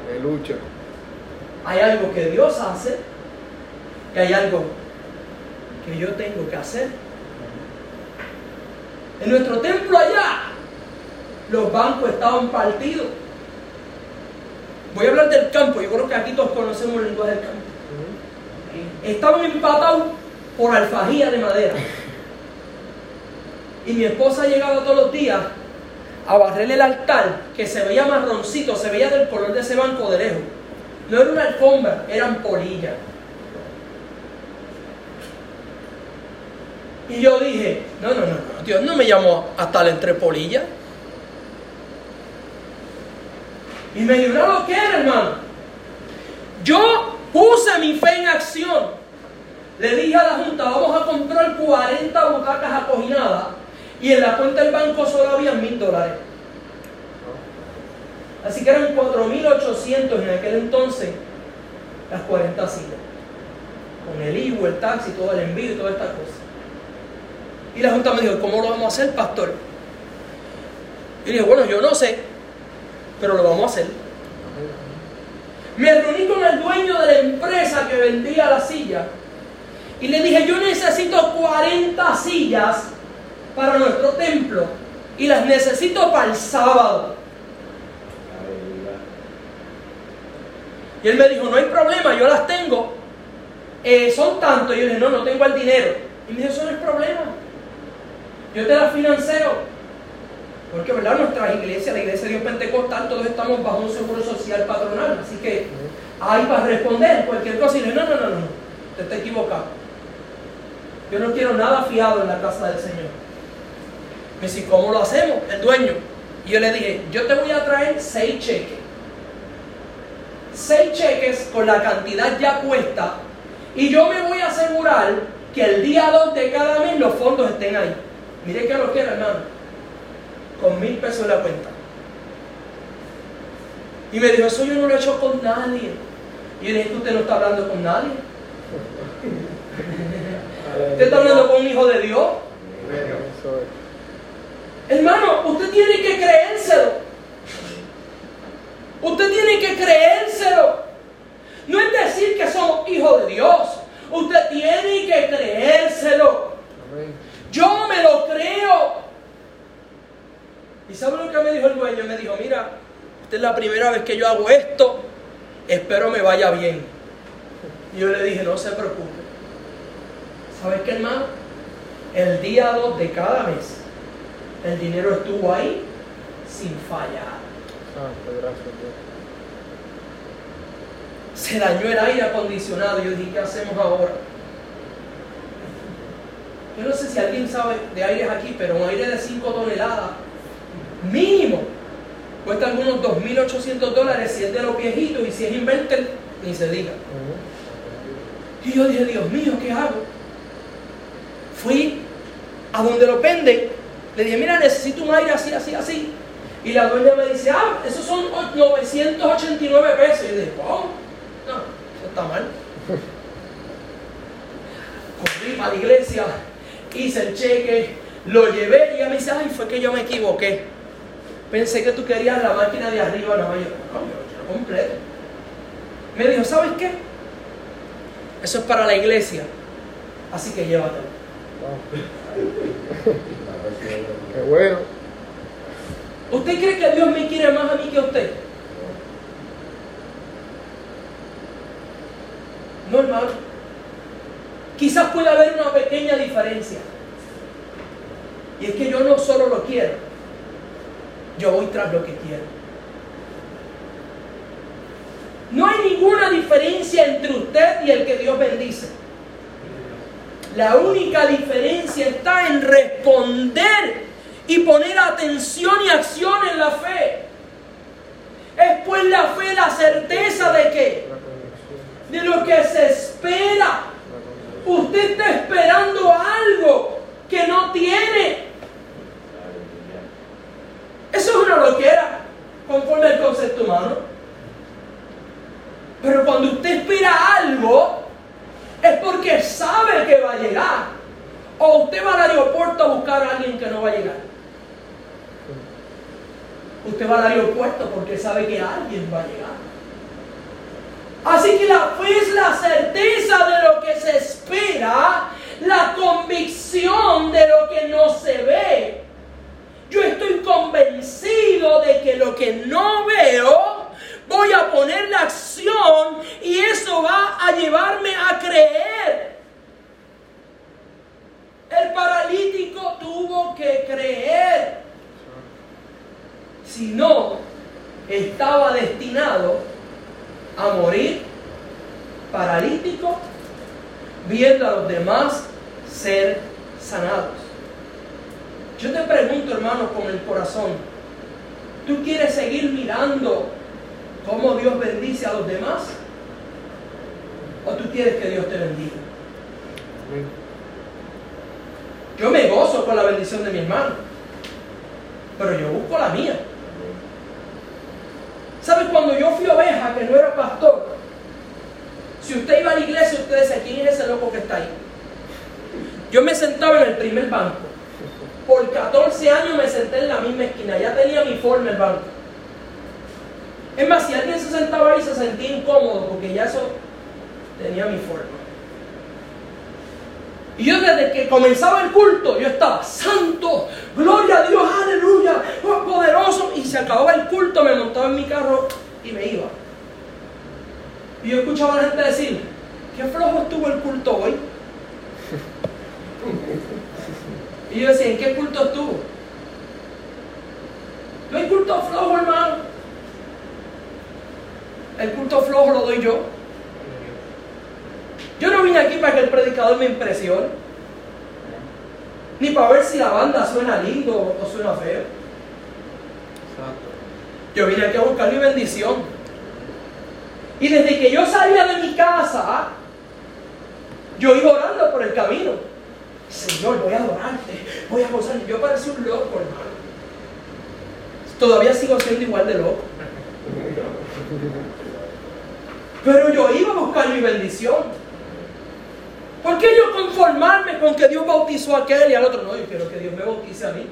Aleluya. Hay algo que Dios hace y hay algo que yo tengo que hacer. En nuestro templo allá, los bancos estaban partidos. Voy a hablar del campo, yo creo que aquí todos conocemos el lenguaje del campo. Estaban empatados por alfajía de madera. Y mi esposa llegaba todos los días a barrerle el altar, que se veía marroncito, se veía del color de ese banco de lejos. No era una alfombra, eran polillas. Y yo dije, no, no, no, Dios no me llamó a estar entre polillas. Y me dio una loquera, hermano. Yo puse mi fe en acción. Le dije a la Junta, vamos a comprar 40 butacas acoginadas y en la cuenta del banco solo había mil dólares. Así que eran 4.800 en aquel entonces las 40 sillas. Con el IVU, el taxi, todo el envío y todas estas cosas. Y la Junta me dijo, ¿cómo lo vamos a hacer, pastor? Y dije, bueno, yo no sé, pero lo vamos a hacer. Me reuní con el dueño de la empresa que vendía la silla y le dije, yo necesito 40 sillas para nuestro templo y las necesito para el sábado. Y él me dijo, no hay problema, yo las tengo. Eh, son tantos. Y yo le dije, no, no tengo el dinero. Y me dijo, eso no es problema. Yo te las financio. Porque, ¿verdad? Nuestras iglesias, la iglesia de Dios Pentecostal, todos estamos bajo un seguro social patronal. Así que ahí para responder cualquier cosa. Y le no, no, no, no, te está equivocado. Yo no quiero nada fiado en la casa del Señor. Me dice, ¿cómo lo hacemos? El dueño. Y yo le dije, yo te voy a traer seis cheques. Seis cheques con la cantidad ya puesta. Y yo me voy a asegurar que el día 2 de cada mes los fondos estén ahí. Mire que lo quiero, hermano. Con mil pesos en la cuenta. Y me dijo, eso yo no lo he hecho con nadie. Y yo le dije, usted no está hablando con nadie. <laughs> Usted está hablando con un hijo de Dios. Hermano, usted tiene que creérselo. Usted tiene que creérselo. No es decir que somos hijos de Dios. Usted tiene que creérselo. Amén. Yo me lo creo. ¿Y sabe lo que me dijo el dueño? Me dijo, mira, esta es la primera vez que yo hago esto. Espero me vaya bien. Y yo le dije, no se preocupe. ¿Sabes qué, hermano? El día 2 de cada mes, el dinero estuvo ahí sin fallar. Santo, gracias Dios. Se dañó el aire acondicionado. Yo dije, ¿qué hacemos ahora? Yo no sé si alguien sabe de aires aquí, pero un aire de 5 toneladas, mínimo, cuesta algunos 2.800 dólares si es de los viejitos y si es inverter, ni se diga. Y yo dije, Dios mío, ¿qué hago? Fui a donde lo venden, le dije, mira, necesito un aire así, así, así. Y la dueña me dice, ah, esos son 989 pesos. Y yo dije, ¿cómo? No, eso está mal. <laughs> Corrí para la iglesia, hice el cheque, lo llevé y ella me dice, ay, fue que yo me equivoqué. Pensé que tú querías la máquina de arriba, no, yo, no, yo quiero completo. Me dijo, ¿sabes qué? Eso es para la iglesia. Así que llévatelo. <laughs> Qué bueno. ¿Usted cree que Dios me quiere más a mí que a usted? No, hermano. Quizás pueda haber una pequeña diferencia. Y es que yo no solo lo quiero, yo voy tras lo que quiero. No hay ninguna diferencia entre usted y el que Dios bendice. La única diferencia está en responder y poner atención y acción en la fe. Es pues la fe la certeza de que, de lo que se espera. Usted está esperando algo que no tiene. Eso es una loquera, conforme al concepto humano. Pero cuando usted espera algo, es porque sabe que va a llegar. O usted va al aeropuerto a buscar a alguien que no va a llegar. Usted va al aeropuerto porque sabe que alguien va a llegar. Así que la fe es la certeza de lo que se espera, la convicción de lo que no se ve. Yo estoy convencido de que lo que no veo, voy a poner la acción y eso va a llevarme a creer. El paralítico tuvo que creer. Si no, estaba destinado a morir paralítico, viendo a los demás ser sanados. Yo te pregunto, hermano, con el corazón, ¿tú quieres seguir mirando cómo Dios bendice a los demás? ¿O tú quieres que Dios te bendiga? Yo me gozo con la bendición de mi hermano, pero yo busco la mía. ¿Sabes? Cuando yo fui oveja, que no era pastor, si usted iba a la iglesia, usted decía, ¿quién es ese loco que está ahí? Yo me sentaba en el primer banco. Por 14 años me senté en la misma esquina, ya tenía mi forma el banco. Es más, si alguien se sentaba ahí se sentía incómodo porque ya eso tenía mi forma. Y yo desde que comenzaba el culto, yo estaba santo, gloria a Dios, aleluya, oh, poderoso. Y se acababa el culto, me montaba en mi carro y me iba. Y yo escuchaba a la gente decir, qué flojo estuvo el culto hoy. Y yo decía, ¿en qué culto estuvo? No hay culto flojo, hermano. El culto flojo lo doy yo. Yo no vine aquí para que el predicador me impresione. Ni para ver si la banda suena lindo o suena feo. Yo vine aquí a buscar mi bendición. Y desde que yo salía de mi casa, yo iba orando por el camino. Señor, voy a adorarte, voy a gozar. Yo parecía un loco, hermano. Todavía sigo siendo igual de loco. Pero yo iba a buscar mi bendición. ¿Por qué yo conformarme con que Dios bautizó a aquel y al otro? No, yo quiero que Dios me bautice a mí.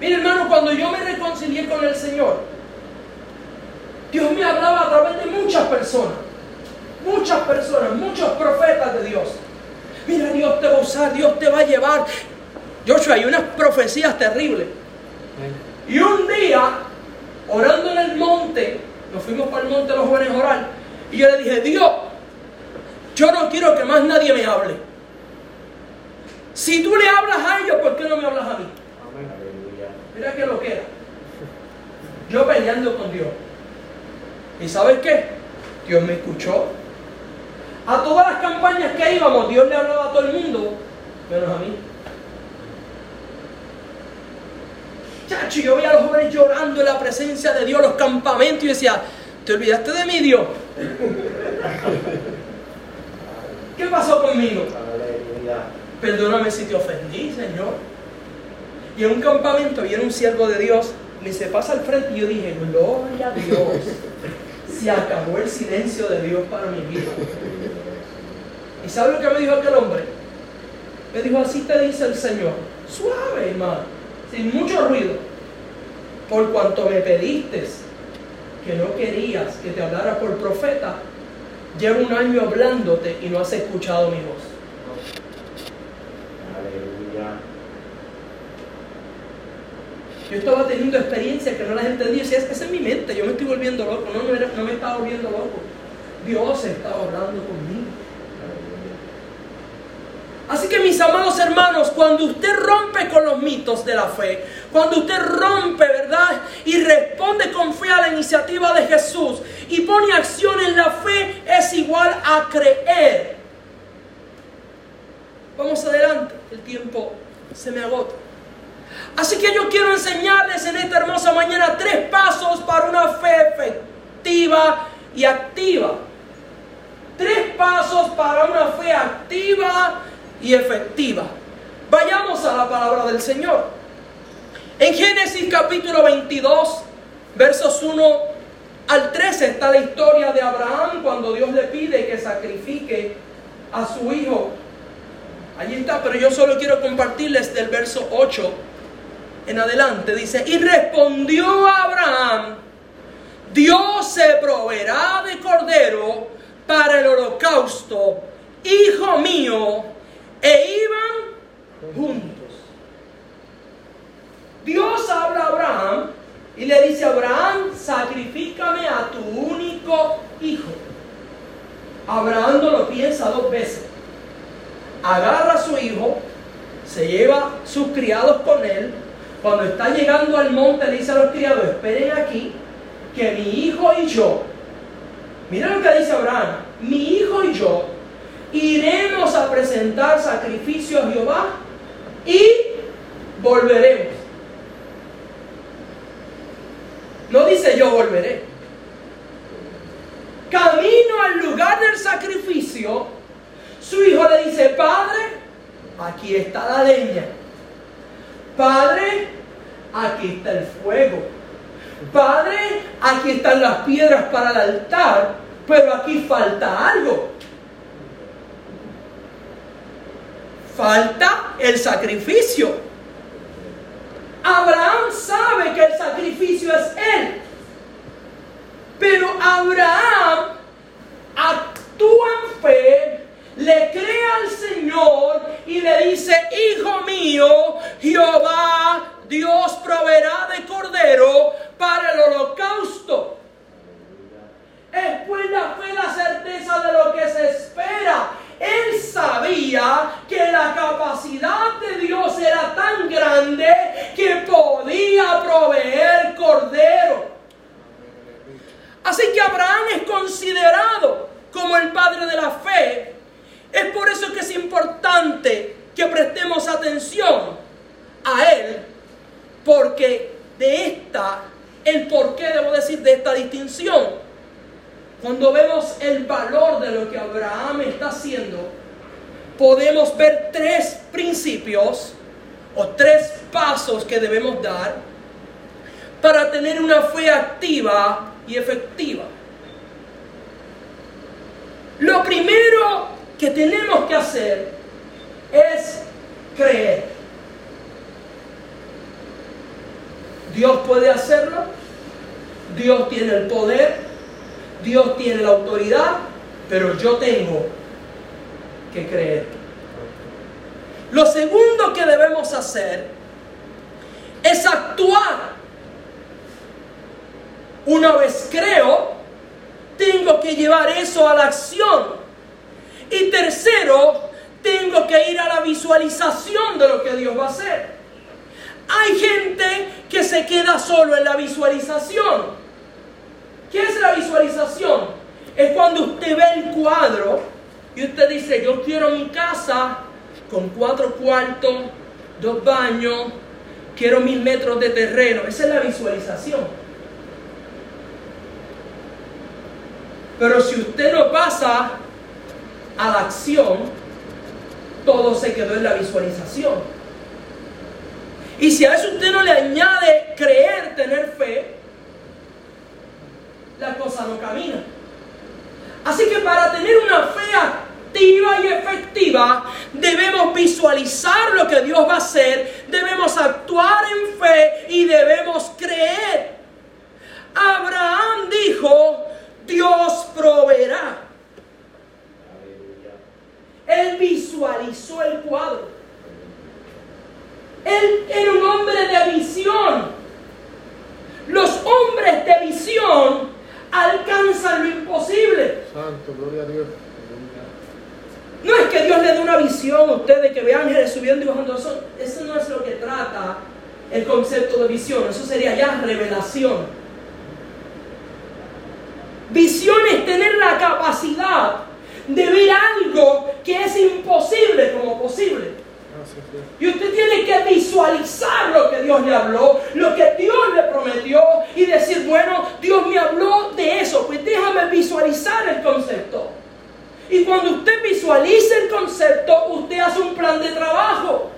Mire hermano, cuando yo me reconcilié con el Señor, Dios me hablaba a través de muchas personas. Muchas personas, muchos profetas de Dios. Mira, Dios te va a usar, Dios te va a llevar. Joshua, hay unas profecías terribles. Y un día, orando en el monte, nos fuimos para el monte los jóvenes a orar, y yo le dije, Dios, yo no quiero que más nadie me hable. Si tú le hablas a ellos, ¿por qué no me hablas a mí? Mira que lo que era. Yo peleando con Dios. ¿Y sabes qué? Dios me escuchó. A todas las campañas que íbamos, Dios le hablaba a todo el mundo, menos a mí. Chacho, yo veía a los jóvenes llorando en la presencia de Dios, los campamentos, y decía, ¿te olvidaste de mí, Dios? ¿Qué pasó conmigo? Perdóname si te ofendí, Señor. Y en un campamento viene un siervo de Dios, me se pasa al frente y yo dije, gloria a Dios. <laughs> Se acabó el silencio de Dios para mi vida. ¿Y sabe lo que me dijo aquel hombre? Me dijo, así te dice el Señor. Suave, hermano, sin mucho ruido. Por cuanto me pediste que no querías que te hablara por profeta, llevo un año hablándote y no has escuchado mi voz. Aleluya. Yo estaba teniendo experiencias que no las entendía. Decía, esa es mi mente, yo me estoy volviendo loco. No, no, no me estaba volviendo loco. Dios estaba hablando conmigo. Así que mis amados hermanos, cuando usted rompe con los mitos de la fe, cuando usted rompe, ¿verdad? Y responde con fe a la iniciativa de Jesús y pone acción en la fe, es igual a creer. Vamos adelante, el tiempo se me agota. Así que yo quiero enseñarles en esta hermosa mañana tres pasos para una fe efectiva y activa. Tres pasos para una fe activa y efectiva. Vayamos a la palabra del Señor. En Génesis capítulo 22, versos 1 al 13 está la historia de Abraham cuando Dios le pide que sacrifique a su hijo. Allí está, pero yo solo quiero compartirles del verso 8 en adelante. Dice, y respondió Abraham, Dios se proveerá de cordero para el holocausto, hijo mío, e iban juntos. Dios habla a Abraham y le dice, Abraham, sacrifícame a tu único hijo. Abraham no lo piensa dos veces. Agarra a su hijo, se lleva sus criados con él. Cuando está llegando al monte, le dice a los criados, esperen aquí, que mi hijo y yo, mira lo que dice Abraham, mi hijo y yo iremos a presentar sacrificio a Jehová y volveremos. No dice yo volveré. Camino al lugar del sacrificio, su hijo le dice, Padre, aquí está la leña. Padre, aquí está el fuego. Padre, aquí están las piedras para el altar, pero aquí falta algo. Falta el sacrificio. Abraham sabe que el sacrificio es él. Pero Abraham actúa en fe, le cree al Señor y le dice, hijo mío, Jehová Dios proveerá de cordero para el holocausto. Es pues la fe la certeza de lo que se espera. Él sabía que la capacidad de Dios era tan grande que podía proveer cordero. Así que Abraham es considerado como el padre de la fe. Es por eso que es importante que prestemos atención a él, porque de esta, el por qué debo decir de esta distinción. Cuando vemos el valor de lo que Abraham está haciendo, podemos ver tres principios o tres pasos que debemos dar para tener una fe activa y efectiva. Lo primero que tenemos que hacer es creer. Dios puede hacerlo. Dios tiene el poder. Dios tiene la autoridad. Pero yo tengo que creer. Lo segundo que debemos hacer es actuar. Una vez creo, tengo que llevar eso a la acción. Y tercero, tengo que ir a la visualización de lo que Dios va a hacer. Hay gente que se queda solo en la visualización. ¿Qué es la visualización? Es cuando usted ve el cuadro y usted dice, yo quiero mi casa con cuatro cuartos, dos baños, quiero mil metros terreno. Esa es la visualización. Pero si usted no pasa a la acción, todo se quedó en la visualización. Y si a eso usted no le añade creer, tener fe, la cosa no camina. Así que para tener una fe activa y efectiva, debemos visualizar lo que Dios va a hacer, debemos actuar en fe y debemos creer. Abraham dijo, Dios proveerá. Él visualizó el cuadro. Él era un hombre de visión. Los hombres de visión alcanzan lo imposible. Santo, gloria a Dios. No es que Dios le dé una visión a ustedes que ve ángeles subiendo y bajando. Eso, eso no es lo que trata el concepto de visión. Eso sería ya revelación. Visión es tener la capacidad de ver algo que es imposible como posible. Y usted tiene que visualizar lo que Dios le habló, lo que Dios le prometió y decir, bueno, Dios me habló de eso, pues déjame visualizar el concepto. Y cuando usted visualiza el concepto, usted hace un plan de trabajo.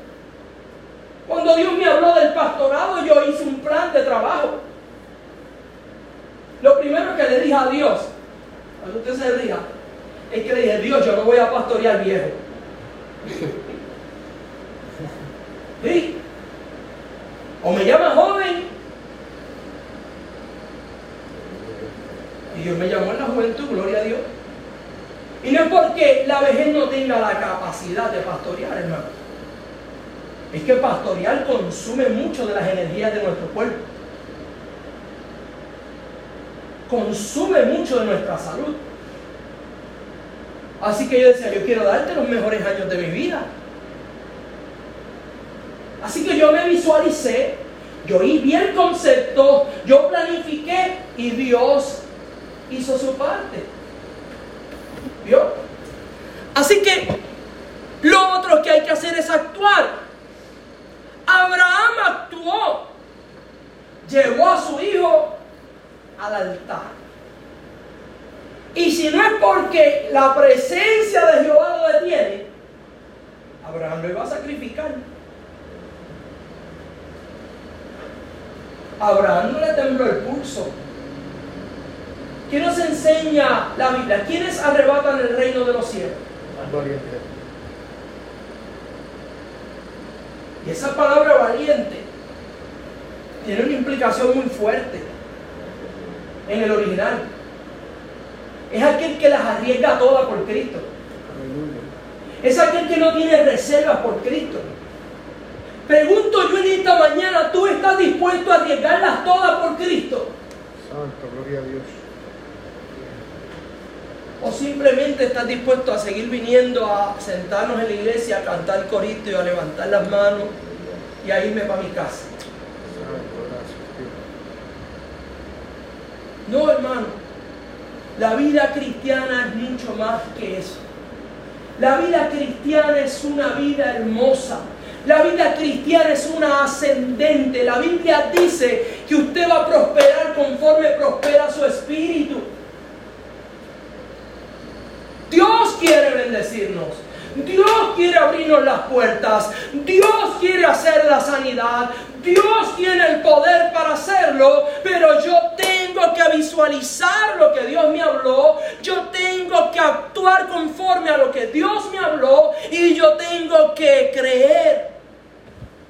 Cuando Dios me habló del pastorado, yo hice un plan de trabajo. Lo primero que le dije a Dios, cuando usted se diga, es que le dije, Dios, yo no voy a pastorear viejo. <laughs> ¿Sí? O me llama joven. Y Dios me llamó en la juventud, gloria a Dios. Y no es porque la vejez no tenga la capacidad de pastorear, hermano. Es que pastorear consume mucho de las energías de nuestro cuerpo. Consume mucho de nuestra salud. Así que yo decía, yo quiero darte los mejores años de mi vida. Así que yo me visualicé, yo vi el concepto, yo planifiqué y Dios hizo su parte. Así que lo otro que hay que hacer es actuar. Abraham actuó, llevó a su hijo al altar. Y si no es porque la presencia de Jehová lo detiene, Abraham lo iba a sacrificar. Abraham no le tembló el pulso. ¿Quién nos enseña la Biblia? ¿Quiénes arrebatan el reino de los cielos? Y esa palabra valiente tiene una implicación muy fuerte en el original. Es aquel que las arriesga todas por Cristo. Es aquel que no tiene reservas por Cristo. Pregunto yo en esta mañana, ¿tú estás dispuesto a arriesgarlas todas por Cristo? Santo, gloria a Dios. ¿O simplemente estás dispuesto a seguir viniendo a sentarnos en la iglesia, a cantar corito y a levantar las manos y a irme para mi casa? No, hermano. La vida cristiana es mucho más que eso. La vida cristiana es una vida hermosa. La vida cristiana es una ascendente. La Biblia dice que usted va a prosperar conforme prospera su espíritu. Dios quiere bendecirnos. Dios quiere abrirnos las puertas. Dios quiere hacer la sanidad. Dios tiene el poder para hacerlo, pero yo tengo que visualizar lo que Dios me habló, yo tengo que actuar conforme a lo que Dios me habló y yo tengo que creer